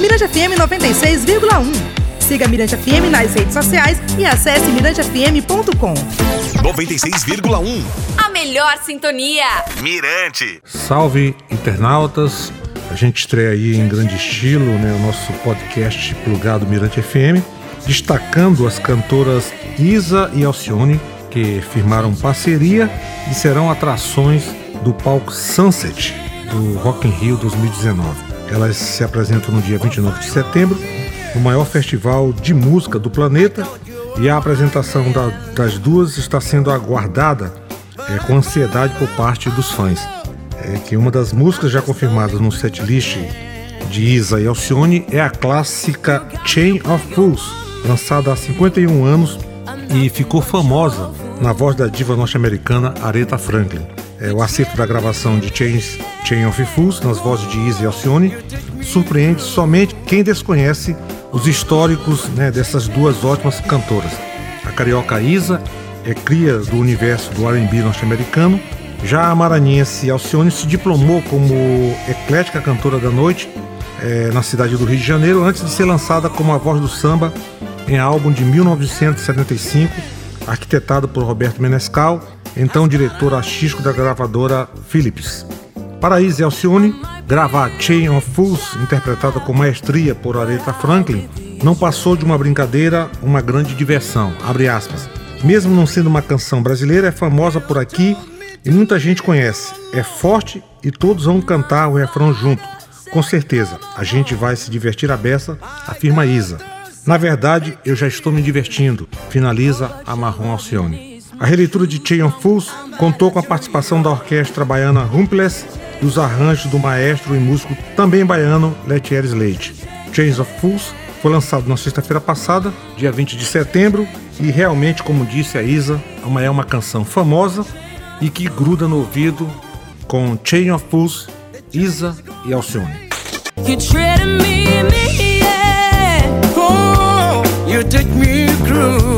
Mirante FM 96,1. Siga Mirante FM nas redes sociais e acesse mirantefm.com. 96,1. A melhor sintonia. Mirante. Salve, internautas. A gente estreia aí em grande estilo né, o nosso podcast plugado Mirante FM, destacando as cantoras Isa e Alcione, que firmaram parceria e serão atrações do palco Sunset do Rock in Rio 2019. Elas se apresentam no dia 29 de setembro, no maior festival de música do planeta, e a apresentação da, das duas está sendo aguardada é, com ansiedade por parte dos fãs é que uma das músicas já confirmadas no setlist de Isa e Alcione é a clássica Chain of Fools, lançada há 51 anos e ficou famosa na voz da diva norte-americana Aretha Franklin. É, o acerto da gravação de Chains, Chain of Fools nas vozes de e Alcione surpreende somente quem desconhece os históricos né, dessas duas ótimas cantoras. A carioca Isa é cria do universo do R&B norte-americano já a maranhense Alcione se diplomou como eclética cantora da noite é, na cidade do Rio de Janeiro antes de ser lançada como a voz do samba em álbum de 1975, arquitetado por Roberto Menescal, então diretor artístico da gravadora Philips. Para Izzy Alcione, gravar Chain of Fools, interpretada com maestria por Aretha Franklin, não passou de uma brincadeira, uma grande diversão. Mesmo não sendo uma canção brasileira, é famosa por aqui e muita gente conhece. É forte e todos vão cantar o refrão junto. Com certeza, a gente vai se divertir a beça, afirma Isa. Na verdade, eu já estou me divertindo, finaliza a Marrom Alcione. A releitura de of Fools contou com a participação da orquestra baiana Rumples e os arranjos do maestro e músico também baiano Letieres Leite. Chains of Fools foi lançado na sexta-feira passada, dia 20 de setembro, e realmente, como disse a Isa, é uma canção famosa e que gruda no ouvido com Chain of Fools, Isa e Alcione. You